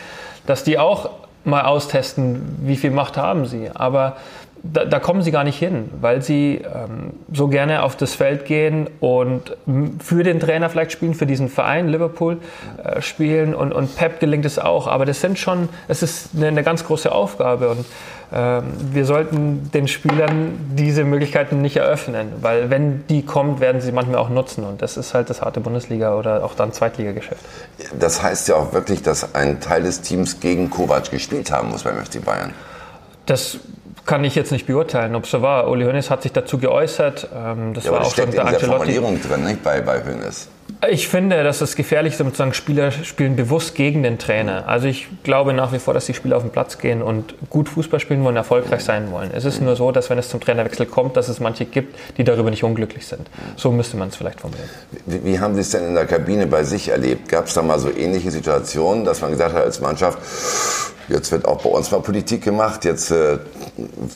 dass die auch mal austesten, wie viel Macht haben sie. Aber da, da, kommen sie gar nicht hin, weil sie ähm, so gerne auf das Feld gehen und für den Trainer vielleicht spielen, für diesen Verein Liverpool äh, spielen und, und Pep gelingt es auch. Aber das sind schon, es ist eine, eine ganz große Aufgabe und ähm, wir sollten den Spielern diese Möglichkeiten nicht eröffnen, weil wenn die kommt, werden sie manchmal auch nutzen und das ist halt das harte Bundesliga oder auch dann Zweitligageschäft. Das heißt ja auch wirklich, dass ein Teil des Teams gegen Kovac gespielt haben muss beim FC Bayern. Das kann ich jetzt nicht beurteilen, ob es so war. Uli Hoeneß hat sich dazu geäußert. Ähm, das ja, war auch schon der Ancelotti. Formulierung drin, nicht bei, bei Hoeneß. Ich finde, dass es gefährlich ist, sozusagen Spieler spielen bewusst gegen den Trainer. Also ich glaube nach wie vor, dass die Spieler auf den Platz gehen und gut Fußball spielen wollen, erfolgreich sein wollen. Es ist nur so, dass wenn es zum Trainerwechsel kommt, dass es manche gibt, die darüber nicht unglücklich sind. So müsste man es vielleicht formulieren. Wie, wie haben Sie es denn in der Kabine bei sich erlebt? Gab es da mal so ähnliche Situationen, dass man gesagt hat als Mannschaft, Jetzt wird auch bei uns mal Politik gemacht. Jetzt äh,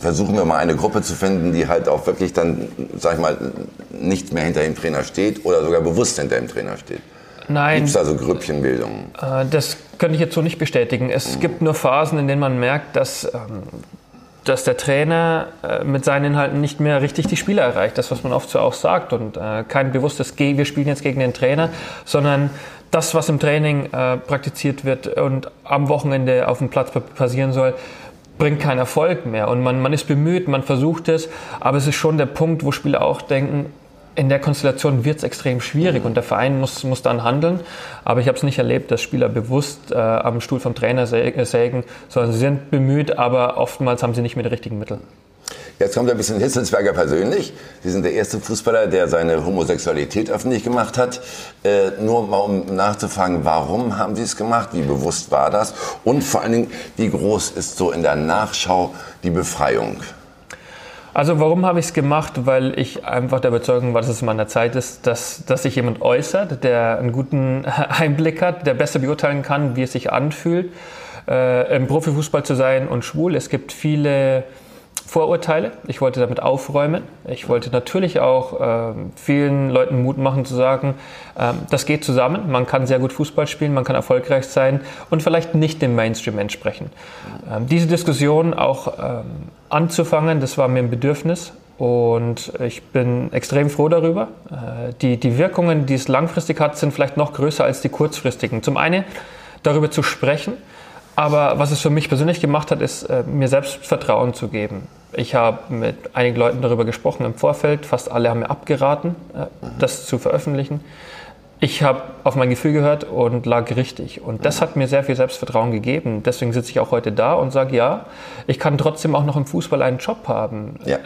versuchen wir mal eine Gruppe zu finden, die halt auch wirklich dann, sag ich mal, nicht mehr hinter dem Trainer steht oder sogar bewusst hinter dem Trainer steht. Nein. Gibt es da so Grüppchenbildungen? Äh, das könnte ich jetzt so nicht bestätigen. Es mhm. gibt nur Phasen, in denen man merkt, dass, ähm, dass der Trainer äh, mit seinen Inhalten nicht mehr richtig die Spieler erreicht. Das, was man oft so auch sagt. Und äh, kein bewusstes, wir spielen jetzt gegen den Trainer, sondern das, was im Training äh, praktiziert wird und am Wochenende auf dem Platz passieren soll, bringt keinen Erfolg mehr. Und man, man ist bemüht, man versucht es, aber es ist schon der Punkt, wo Spieler auch denken, in der Konstellation wird es extrem schwierig und der Verein muss, muss dann handeln. Aber ich habe es nicht erlebt, dass Spieler bewusst äh, am Stuhl vom Trainer sägen, sondern sie sind bemüht, aber oftmals haben sie nicht mehr die richtigen Mittel. Jetzt kommt ein bisschen Hitzelsberger persönlich. Sie sind der erste Fußballer, der seine Homosexualität öffentlich gemacht hat. Äh, nur mal um nachzufragen, warum haben Sie es gemacht? Wie bewusst war das? Und vor allen Dingen, wie groß ist so in der Nachschau die Befreiung? Also warum habe ich es gemacht? Weil ich einfach der Überzeugung war, dass es meiner Zeit ist, dass, dass sich jemand äußert, der einen guten Einblick hat, der besser beurteilen kann, wie es sich anfühlt, äh, im Profifußball zu sein und schwul. Es gibt viele Vorurteile. Ich wollte damit aufräumen. Ich wollte natürlich auch äh, vielen Leuten Mut machen zu sagen, äh, das geht zusammen. Man kann sehr gut Fußball spielen, man kann erfolgreich sein und vielleicht nicht dem Mainstream entsprechen. Ähm, diese Diskussion auch ähm, anzufangen, das war mir ein Bedürfnis. Und ich bin extrem froh darüber. Äh, die, die Wirkungen, die es langfristig hat, sind vielleicht noch größer als die kurzfristigen. Zum einen darüber zu sprechen, aber was es für mich persönlich gemacht hat, ist, äh, mir Selbstvertrauen zu geben. Ich habe mit einigen Leuten darüber gesprochen im Vorfeld. Fast alle haben mir abgeraten, äh, das zu veröffentlichen. Ich habe auf mein Gefühl gehört und lag richtig. Und das hat mir sehr viel Selbstvertrauen gegeben. Deswegen sitze ich auch heute da und sage, ja, ich kann trotzdem auch noch im Fußball einen Job haben. Ja.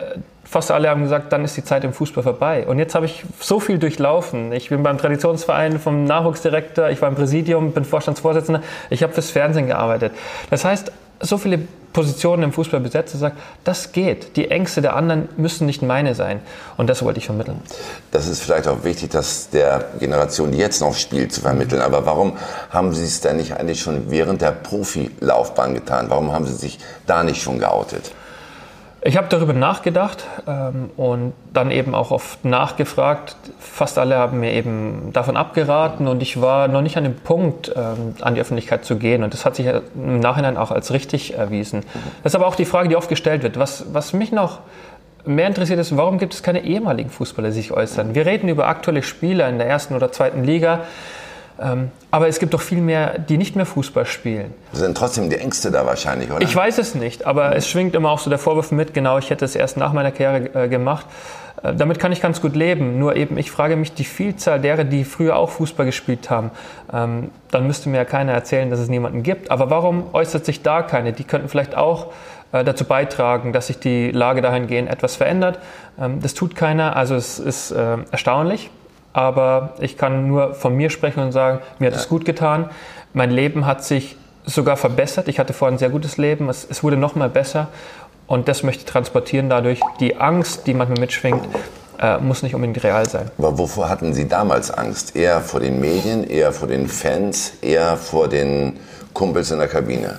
Fast alle haben gesagt, dann ist die Zeit im Fußball vorbei. Und jetzt habe ich so viel durchlaufen. Ich bin beim Traditionsverein vom Nachwuchsdirektor, ich war im Präsidium, bin Vorstandsvorsitzender, ich habe fürs Fernsehen gearbeitet. Das heißt, so viele Positionen im Fußball besetzt, sagt, das geht. Die Ängste der anderen müssen nicht meine sein. Und das wollte ich vermitteln. Das ist vielleicht auch wichtig, das der Generation, die jetzt noch spielt, zu vermitteln. Aber warum haben Sie es denn nicht eigentlich schon während der Profilaufbahn getan? Warum haben Sie sich da nicht schon geoutet? Ich habe darüber nachgedacht ähm, und dann eben auch oft nachgefragt. Fast alle haben mir eben davon abgeraten und ich war noch nicht an dem Punkt, ähm, an die Öffentlichkeit zu gehen. Und das hat sich im Nachhinein auch als richtig erwiesen. Das ist aber auch die Frage, die oft gestellt wird. Was, was mich noch mehr interessiert ist, warum gibt es keine ehemaligen Fußballer, die sich äußern? Wir reden über aktuelle Spieler in der ersten oder zweiten Liga. Ähm, aber es gibt doch viel mehr, die nicht mehr Fußball spielen. Sind trotzdem die Ängste da wahrscheinlich, oder? Ich weiß es nicht, aber es schwingt immer auch so der Vorwurf mit, genau, ich hätte es erst nach meiner Karriere äh, gemacht. Äh, damit kann ich ganz gut leben. Nur eben, ich frage mich, die Vielzahl derer, die früher auch Fußball gespielt haben, ähm, dann müsste mir ja keiner erzählen, dass es niemanden gibt. Aber warum äußert sich da keine? Die könnten vielleicht auch äh, dazu beitragen, dass sich die Lage dahingehend etwas verändert. Ähm, das tut keiner, also es ist erstaunlich aber ich kann nur von mir sprechen und sagen, mir hat es gut getan. Mein Leben hat sich sogar verbessert. Ich hatte vorher ein sehr gutes Leben. Es, es wurde noch mal besser. Und das möchte ich transportieren dadurch. Die Angst, die manchmal mitschwingt, äh, muss nicht unbedingt real sein. Aber wovor hatten Sie damals Angst? Eher vor den Medien, eher vor den Fans, eher vor den Kumpels in der Kabine?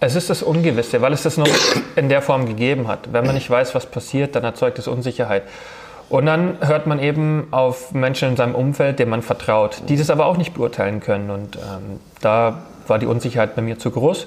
Es ist das Ungewisse, weil es das noch in der Form gegeben hat. Wenn man nicht weiß, was passiert, dann erzeugt es Unsicherheit. Und dann hört man eben auf Menschen in seinem Umfeld, denen man vertraut, die das aber auch nicht beurteilen können. Und ähm, da war die Unsicherheit bei mir zu groß.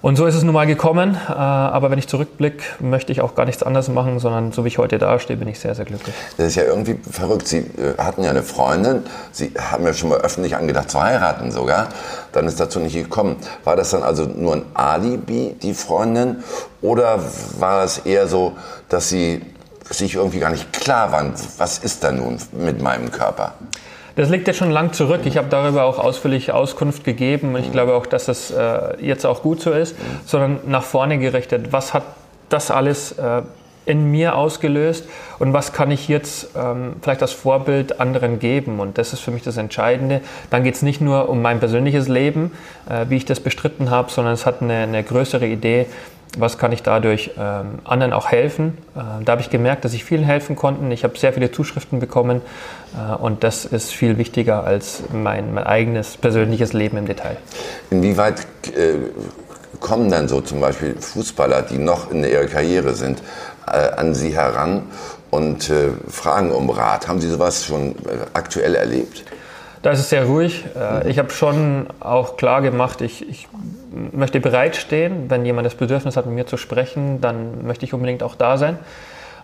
Und so ist es nun mal gekommen. Äh, aber wenn ich zurückblicke, möchte ich auch gar nichts anderes machen, sondern so wie ich heute dastehe, bin ich sehr, sehr glücklich. Das ist ja irgendwie verrückt. Sie äh, hatten ja eine Freundin. Sie haben ja schon mal öffentlich angedacht zu heiraten sogar. Dann ist dazu nicht gekommen. War das dann also nur ein Alibi, die Freundin? Oder war es eher so, dass Sie sich irgendwie gar nicht klar waren, was ist da nun mit meinem Körper? Das liegt ja schon lang zurück. Ich habe darüber auch ausführlich Auskunft gegeben und ich glaube auch, dass das äh, jetzt auch gut so ist, sondern nach vorne gerichtet. Was hat das alles äh, in mir ausgelöst und was kann ich jetzt ähm, vielleicht als Vorbild anderen geben? Und das ist für mich das Entscheidende. Dann geht es nicht nur um mein persönliches Leben, äh, wie ich das bestritten habe, sondern es hat eine, eine größere Idee, was kann ich dadurch ähm, anderen auch helfen. Äh, da habe ich gemerkt, dass ich vielen helfen konnte. Ich habe sehr viele Zuschriften bekommen äh, und das ist viel wichtiger als mein, mein eigenes persönliches Leben im Detail. Inwieweit äh, kommen dann so zum Beispiel Fußballer, die noch in ihrer Karriere sind, äh, an Sie heran und äh, fragen um Rat? Haben Sie sowas schon äh, aktuell erlebt? Da ist es sehr ruhig. Ich habe schon auch klar gemacht, ich, ich möchte bereitstehen. Wenn jemand das Bedürfnis hat, mit mir zu sprechen, dann möchte ich unbedingt auch da sein.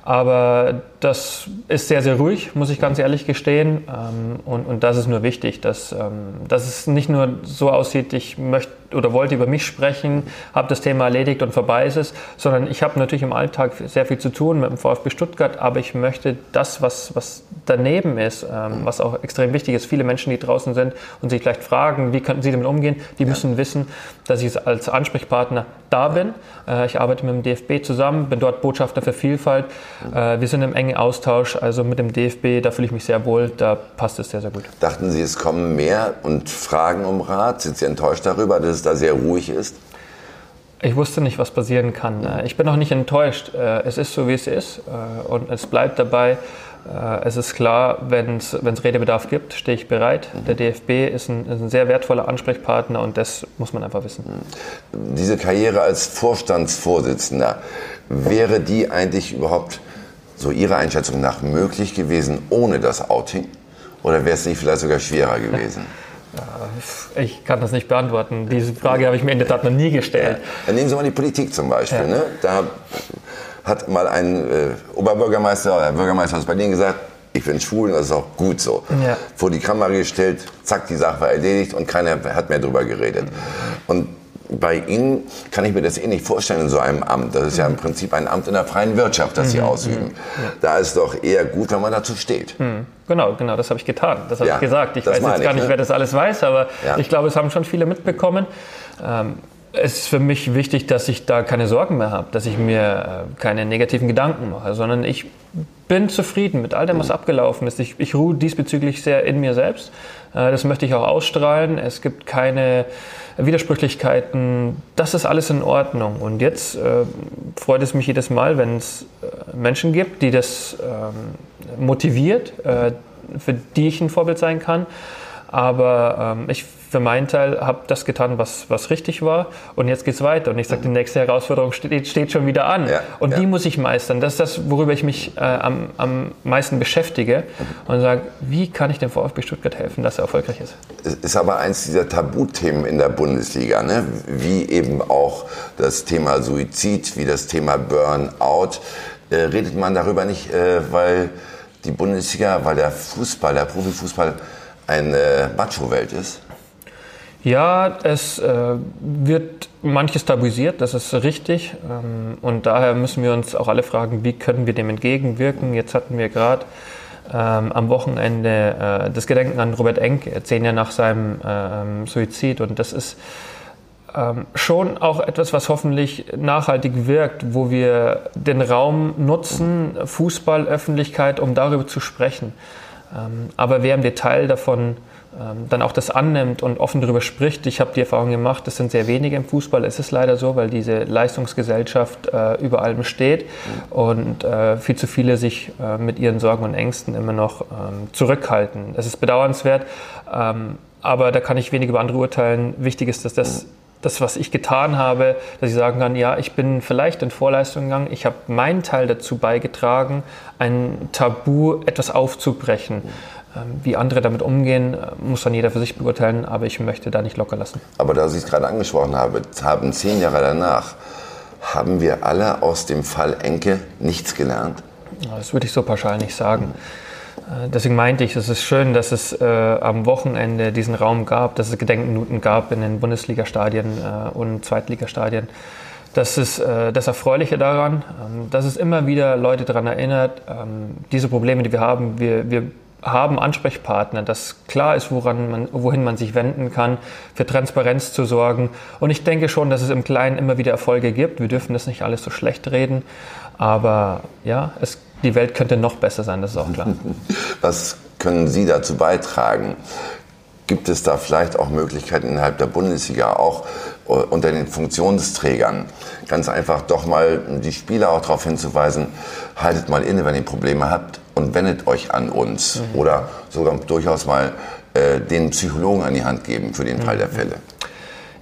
Aber das ist sehr, sehr ruhig, muss ich ganz ehrlich gestehen. Ähm, und, und das ist nur wichtig, dass, ähm, dass es nicht nur so aussieht, ich möchte oder wollte über mich sprechen, habe das Thema erledigt und vorbei ist es, sondern ich habe natürlich im Alltag sehr viel zu tun mit dem VfB Stuttgart, aber ich möchte das, was, was daneben ist, ähm, was auch extrem wichtig ist, viele Menschen, die draußen sind und sich vielleicht fragen, wie könnten sie damit umgehen, die müssen wissen, dass ich als Ansprechpartner da bin. Äh, ich arbeite mit dem DFB zusammen, bin dort Botschafter für Vielfalt. Äh, wir sind im engen Austausch, also mit dem DFB, da fühle ich mich sehr wohl, da passt es sehr, sehr gut. Dachten Sie, es kommen mehr und fragen um Rat? Sind Sie enttäuscht darüber, dass es da sehr ruhig ist? Ich wusste nicht, was passieren kann. Äh, ich bin auch nicht enttäuscht. Äh, es ist so, wie es ist äh, und es bleibt dabei. Es ist klar, wenn es Redebedarf gibt, stehe ich bereit. Der DFB ist ein, ist ein, sehr wertvoller Ansprechpartner und das muss man einfach wissen. Diese Karriere als Vorstandsvorsitzender, wäre die eigentlich überhaupt so Ihrer Einschätzung nach möglich gewesen ohne das Outing? Oder wäre es nicht vielleicht sogar schwerer gewesen? Ich kann das nicht beantworten. Diese Frage habe ich mir in der Tat noch nie gestellt. Ja. Dann nehmen Sie mal die Politik zum Beispiel. Ja. Ne? Da hat mal ein äh, Oberbürgermeister oder Bürgermeister aus Berlin gesagt, ich bin schwul und das ist auch gut so. Vor die Kamera gestellt, zack, die Sache war erledigt und keiner hat mehr darüber geredet. Und bei Ihnen kann ich mir das eh nicht vorstellen in so einem Amt. Das ist ja im Prinzip ein Amt in der freien Wirtschaft, das Sie mhm. ausüben. Ja. Da ist doch eher gut, wenn man dazu steht. Mhm. Genau, genau, das habe ich getan. Das habe ja, ich gesagt. Ich weiß jetzt gar nicht, ne? wer das alles weiß, aber ja. ich glaube, es haben schon viele mitbekommen. Ähm, es ist für mich wichtig, dass ich da keine Sorgen mehr habe, dass ich mir äh, keine negativen Gedanken mache, sondern ich bin zufrieden mit all dem, was abgelaufen ist. Ich, ich ruhe diesbezüglich sehr in mir selbst. Äh, das möchte ich auch ausstrahlen. Es gibt keine Widersprüchlichkeiten. Das ist alles in Ordnung. Und jetzt äh, freut es mich jedes Mal, wenn es äh, Menschen gibt, die das ähm, motiviert, äh, für die ich ein Vorbild sein kann. Aber ähm, ich für meinen Teil habe das getan, was, was richtig war. Und jetzt geht es weiter. Und ich sage, die nächste Herausforderung steht, steht schon wieder an. Ja, und ja. die muss ich meistern. Das ist das, worüber ich mich äh, am, am meisten beschäftige. Und sage, wie kann ich dem VfB Stuttgart helfen, dass er erfolgreich ist? Es ist aber eins dieser Tabuthemen in der Bundesliga. Ne? Wie eben auch das Thema Suizid, wie das Thema Burnout. Äh, redet man darüber nicht, äh, weil die Bundesliga, weil der Fußball, der Profifußball eine Macho-Welt ist? Ja, es äh, wird manches tabuisiert, das ist richtig. Ähm, und daher müssen wir uns auch alle fragen, wie können wir dem entgegenwirken. Jetzt hatten wir gerade ähm, am Wochenende äh, das Gedenken an Robert Enke, zehn Jahre nach seinem äh, Suizid. Und das ist ähm, schon auch etwas, was hoffentlich nachhaltig wirkt, wo wir den Raum nutzen, Fußball, Öffentlichkeit, um darüber zu sprechen. Ähm, aber wer im Detail davon ähm, dann auch das annimmt und offen darüber spricht. Ich habe die Erfahrung gemacht, das sind sehr wenige im Fußball. Es ist leider so, weil diese Leistungsgesellschaft äh, über allem steht und äh, viel zu viele sich äh, mit ihren Sorgen und Ängsten immer noch ähm, zurückhalten. Es ist bedauernswert, ähm, aber da kann ich wenig über andere urteilen. Wichtig ist, dass das das, was ich getan habe, dass ich sagen kann, ja, ich bin vielleicht in Vorleistung gegangen, ich habe meinen Teil dazu beigetragen, ein Tabu etwas aufzubrechen. Ähm, wie andere damit umgehen, äh, muss dann jeder für sich beurteilen, aber ich möchte da nicht locker lassen. Aber da Sie es gerade angesprochen haben, haben zehn Jahre danach, haben wir alle aus dem Fall Enke nichts gelernt? Das würde ich so pauschal nicht sagen. Äh, deswegen meinte ich, es ist schön, dass es äh, am Wochenende diesen Raum gab, dass es Gedenkminuten gab in den Bundesliga-Stadien äh, und Zweitligastadien. Das ist äh, das Erfreuliche daran, ähm, dass es immer wieder Leute daran erinnert, ähm, diese Probleme, die wir haben, wir, wir haben Ansprechpartner, dass klar ist, woran man, wohin man sich wenden kann, für Transparenz zu sorgen. Und ich denke schon, dass es im Kleinen immer wieder Erfolge gibt. Wir dürfen das nicht alles so schlecht reden. Aber ja, es, die Welt könnte noch besser sein, das ist auch klar. Was können Sie dazu beitragen? Gibt es da vielleicht auch Möglichkeiten innerhalb der Bundesliga, auch äh, unter den Funktionsträgern, ganz einfach doch mal die Spieler auch darauf hinzuweisen, haltet mal inne, wenn ihr Probleme habt und wendet euch an uns. Mhm. Oder sogar durchaus mal äh, den Psychologen an die Hand geben für den Fall der mhm.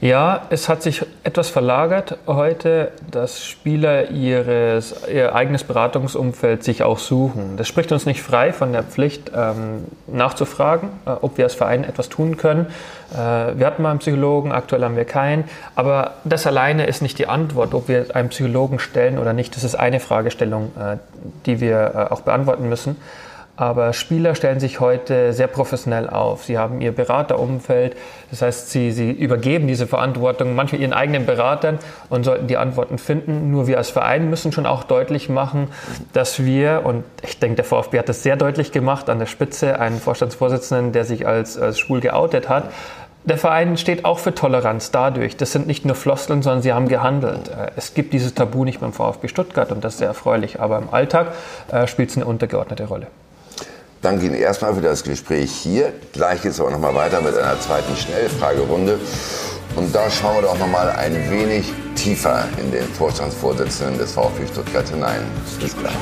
Ja, es hat sich etwas verlagert heute, dass Spieler ihres, ihr eigenes Beratungsumfeld sich auch suchen. Das spricht uns nicht frei von der Pflicht, ähm, nachzufragen, äh, ob wir als Verein etwas tun können. Äh, wir hatten mal einen Psychologen, aktuell haben wir keinen. Aber das alleine ist nicht die Antwort, ob wir einen Psychologen stellen oder nicht. Das ist eine Fragestellung, äh, die wir äh, auch beantworten müssen. Aber Spieler stellen sich heute sehr professionell auf. Sie haben ihr Beraterumfeld, das heißt, sie, sie übergeben diese Verantwortung manchmal ihren eigenen Beratern und sollten die Antworten finden. Nur wir als Verein müssen schon auch deutlich machen, dass wir, und ich denke, der VfB hat das sehr deutlich gemacht, an der Spitze einen Vorstandsvorsitzenden, der sich als, als schwul geoutet hat, der Verein steht auch für Toleranz dadurch. Das sind nicht nur Floskeln, sondern sie haben gehandelt. Äh, es gibt dieses Tabu nicht beim VfB Stuttgart und das ist sehr erfreulich. Aber im Alltag äh, spielt es eine untergeordnete Rolle. Danke Ihnen erstmal für das Gespräch hier. Gleich geht es aber noch mal weiter mit einer zweiten Schnellfragerunde. Und da schauen wir doch noch mal ein wenig tiefer in den Vorstandsvorsitzenden des VfB Stuttgart hinein. Bis gleich.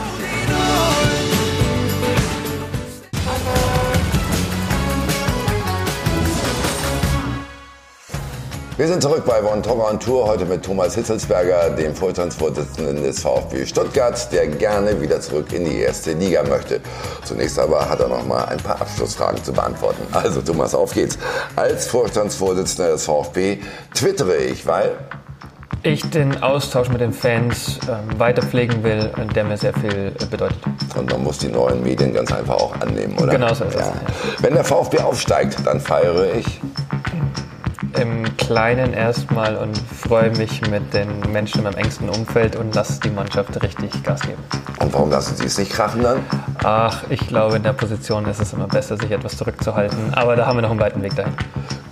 Wir sind zurück bei Von Torra und Tour, heute mit Thomas Hitzelsberger, dem Vorstandsvorsitzenden des VfB Stuttgart, der gerne wieder zurück in die erste Liga möchte. Zunächst aber hat er noch mal ein paar Abschlussfragen zu beantworten. Also Thomas, auf geht's. Als Vorstandsvorsitzender des VfB twittere ich, weil ich den Austausch mit den Fans ähm, weiter pflegen will, der mir sehr viel äh, bedeutet. Und man muss die neuen Medien ganz einfach auch annehmen, oder? Genau so ist ja. es. Wenn der VfB aufsteigt, dann feiere ich im Kleinen erstmal und freue mich mit den Menschen in meinem engsten Umfeld und lasse die Mannschaft richtig Gas geben. Und warum lassen Sie es nicht krachen dann? Ach, ich glaube, in der Position ist es immer besser, sich etwas zurückzuhalten. Aber da haben wir noch einen weiten Weg dahin.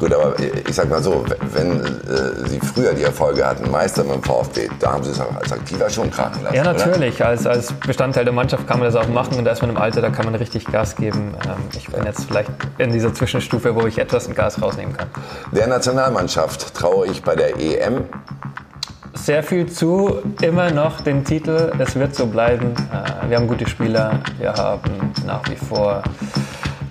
Gut, aber ich sag mal so, wenn äh, Sie früher die Erfolge hatten, Meister mit dem VfB, da haben Sie es als Aktiver schon krachen lassen. Ja, natürlich. Als, als Bestandteil der Mannschaft kann man das auch machen und da ist man im Alter, da kann man richtig Gas geben. Ähm, ich bin jetzt vielleicht in dieser Zwischenstufe, wo ich etwas Gas rausnehmen kann. Der Nationalmannschaft traue ich bei der EM sehr viel zu, immer noch den Titel. Es wird so bleiben. Äh, wir haben gute Spieler, wir haben nach wie vor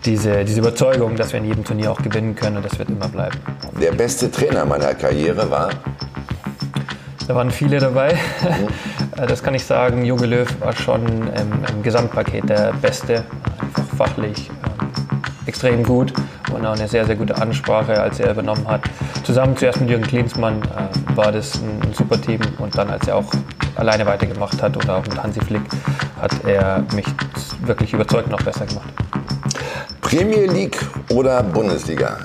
diese, diese Überzeugung, dass wir in jedem Turnier auch gewinnen können und das wird immer bleiben. Der beste Trainer meiner Karriere war? Da waren viele dabei. Mhm. Das kann ich sagen. Jogi Löw war schon im, im Gesamtpaket der Beste. Einfach fachlich ähm, extrem gut und auch eine sehr, sehr gute Ansprache, als er übernommen hat. Zusammen zuerst mit Jürgen Klinsmann äh, war das ein, ein, super Team und dann, als er auch alleine weitergemacht hat oder auch mit Hansi Flick, hat er mich wirklich überzeugt noch besser gemacht. Premier League oder Bundesliga?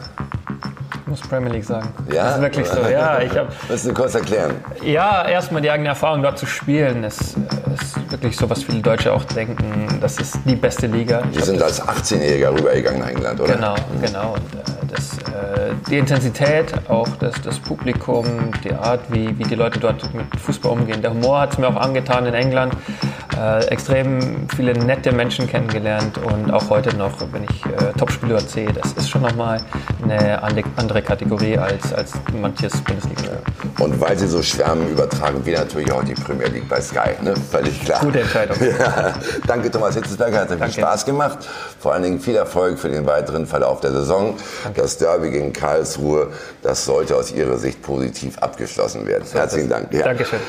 Ich muss Premier League sagen. Ja? Das ist wirklich so. Ja, ich hab, Willst du kurz erklären? Ja, erstmal die eigene Erfahrung dort zu spielen. Ist wirklich so, was viele Deutsche auch denken. Das ist die beste Liga. Die sind als 18-Jähriger rübergegangen nach England, oder? Genau, mhm. genau. Und, äh, das, äh, die Intensität, auch das, das Publikum, die Art, wie, wie die Leute dort mit Fußball umgehen. Der Humor hat es mir auch angetan in England äh, extrem viele nette Menschen kennengelernt und auch heute noch, wenn ich äh, Topspieler sehe, das ist schon nochmal eine andere Kategorie als, als manches Bundesliga. Und weil Sie so schwärmen, übertragen wir natürlich auch die Premier League bei Sky, ne? völlig klar. Gute Entscheidung. Ja. Danke Thomas Hitzelsberger, hat viel Spaß gemacht. Vor allen Dingen viel Erfolg für den weiteren Verlauf der Saison. Danke. Das Derby gegen Karlsruhe, das sollte aus Ihrer Sicht positiv abgeschlossen werden. Herzlichen Dank. Ja. Dankeschön.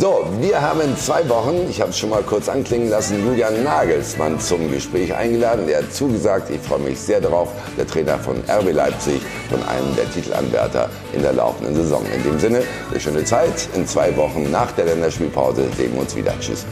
So, wir haben in zwei Wochen, ich habe es schon mal kurz anklingen lassen, Julian Nagelsmann zum Gespräch eingeladen. Er hat zugesagt, ich freue mich sehr darauf, der Trainer von RB Leipzig, von einem der Titelanwärter in der laufenden Saison. In dem Sinne, eine schöne Zeit. In zwei Wochen nach der Länderspielpause sehen wir uns wieder. Tschüss.